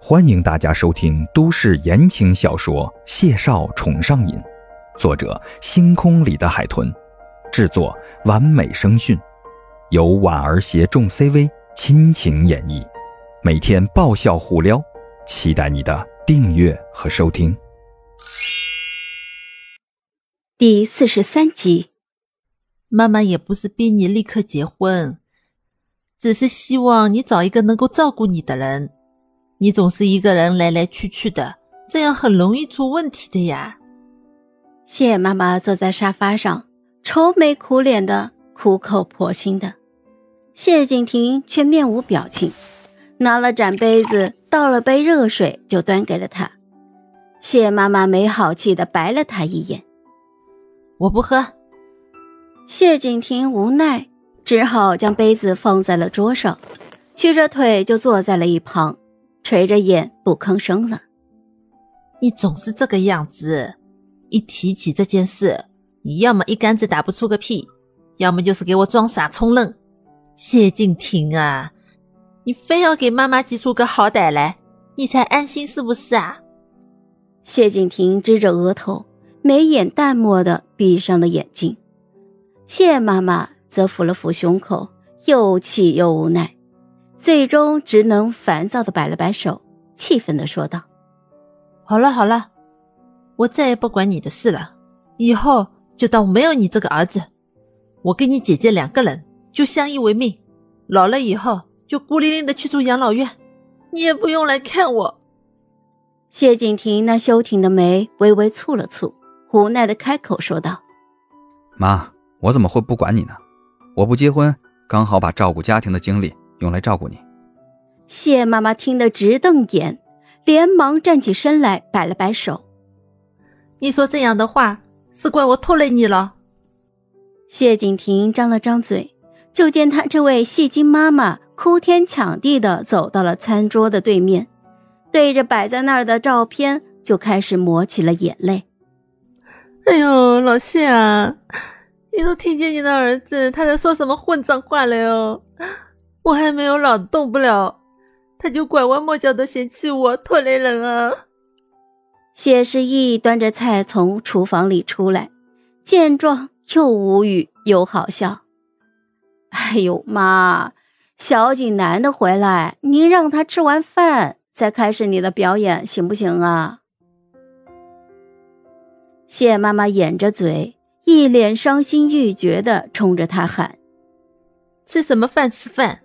欢迎大家收听都市言情小说《谢少宠上瘾》，作者：星空里的海豚，制作：完美声讯，由婉儿携众 CV 亲情演绎，每天爆笑互撩，期待你的订阅和收听。第四十三集，妈妈也不是逼你立刻结婚，只是希望你找一个能够照顾你的人。你总是一个人来来去去的，这样很容易出问题的呀。谢妈妈坐在沙发上，愁眉苦脸的，苦口婆心的。谢景亭却面无表情，拿了盏杯子，倒了杯热水，就端给了他。谢妈妈没好气的白了他一眼：“我不喝。”谢景亭无奈，只好将杯子放在了桌上，屈着腿就坐在了一旁。垂着眼不吭声了。你总是这个样子，一提起这件事，你要么一竿子打不出个屁，要么就是给我装傻充愣。谢敬亭啊，你非要给妈妈挤出个好歹来，你才安心是不是啊？谢敬亭支着额头，眉眼淡漠的闭上了眼睛。谢妈妈则抚了抚胸口，又气又无奈。最终只能烦躁的摆了摆手，气愤的说道：“好了好了，我再也不管你的事了，以后就当没有你这个儿子。我跟你姐姐两个人就相依为命，老了以后就孤零零的去住养老院，你也不用来看我。”谢景亭那修挺的眉微微蹙了蹙，无奈的开口说道：“妈，我怎么会不管你呢？我不结婚，刚好把照顾家庭的精力。”用来照顾你，谢妈妈听得直瞪眼，连忙站起身来，摆了摆手：“你说这样的话，是怪我拖累你了。”谢景亭张了张嘴，就见他这位戏精妈妈哭天抢地的走到了餐桌的对面，对着摆在那儿的照片就开始抹起了眼泪。“哎呦，老谢啊，你都听见你的儿子他在说什么混账话了哟！”我还没有老动不了，他就拐弯抹角的嫌弃我拖累人啊！谢世义端着菜从厨房里出来，见状又无语又好笑。哎呦妈，小景男的回来，您让他吃完饭再开始你的表演行不行啊？谢妈妈掩着嘴，一脸伤心欲绝的冲着他喊：“吃什么饭？吃饭！”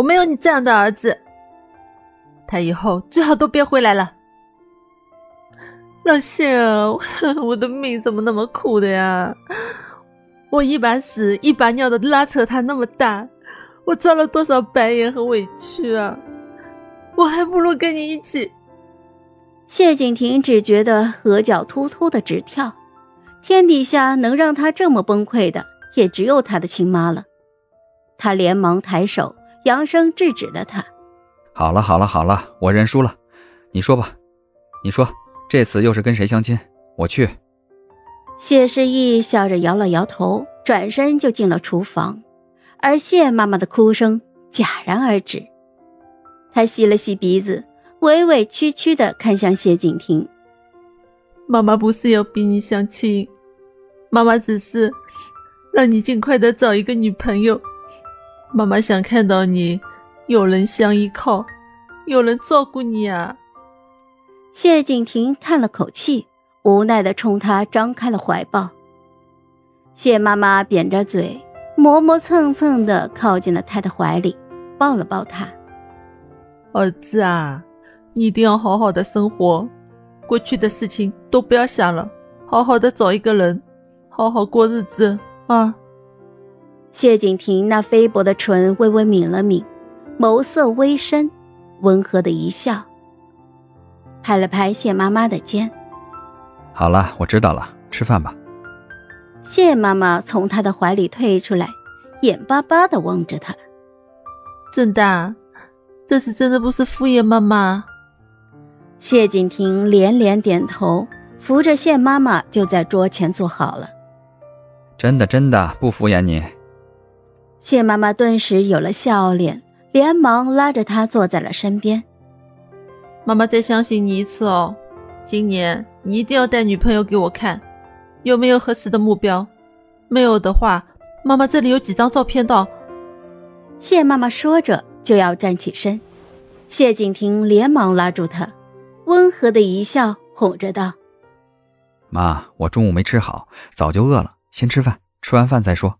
我没有你这样的儿子，他以后最好都别回来了。老谢，啊 我的命怎么那么苦的呀？我一把屎一把尿的拉扯他那么大，我遭了多少白眼和委屈啊！我还不如跟你一起。谢景亭只觉得额角突突的直跳，天底下能让他这么崩溃的，也只有他的亲妈了。他连忙抬手。扬声制止了他。好了好了好了，我认输了。你说吧，你说这次又是跟谁相亲？我去。谢世义笑着摇了摇头，转身就进了厨房，而谢妈妈的哭声戛然而止。他吸了吸鼻子，委委屈屈的看向谢景亭：“妈妈不是要逼你相亲，妈妈只是让你尽快的找一个女朋友。”妈妈想看到你有人相依靠，有人照顾你啊！谢景亭叹了口气，无奈的冲他张开了怀抱。谢妈妈扁着嘴，磨磨蹭蹭的靠近了他的怀里，抱了抱他。儿子啊，你一定要好好的生活，过去的事情都不要想了，好好的找一个人，好好过日子啊！谢景亭那菲薄的唇微微抿了抿，眸色微深，温和的一笑，拍了拍谢妈妈的肩：“好了，我知道了，吃饭吧。”谢妈妈从他的怀里退出来，眼巴巴的望着他：“真的？这次真的不是敷衍妈妈？”谢景亭连连点头，扶着谢妈妈就在桌前坐好了：“真的，真的不敷衍你。”谢妈妈顿时有了笑脸，连忙拉着他坐在了身边。妈妈再相信你一次哦。今年你一定要带女朋友给我看，有没有合适的目标？没有的话，妈妈这里有几张照片的。谢妈妈说着就要站起身，谢景亭连忙拉住她，温和的一笑，哄着道：“妈，我中午没吃好，早就饿了，先吃饭，吃完饭再说。”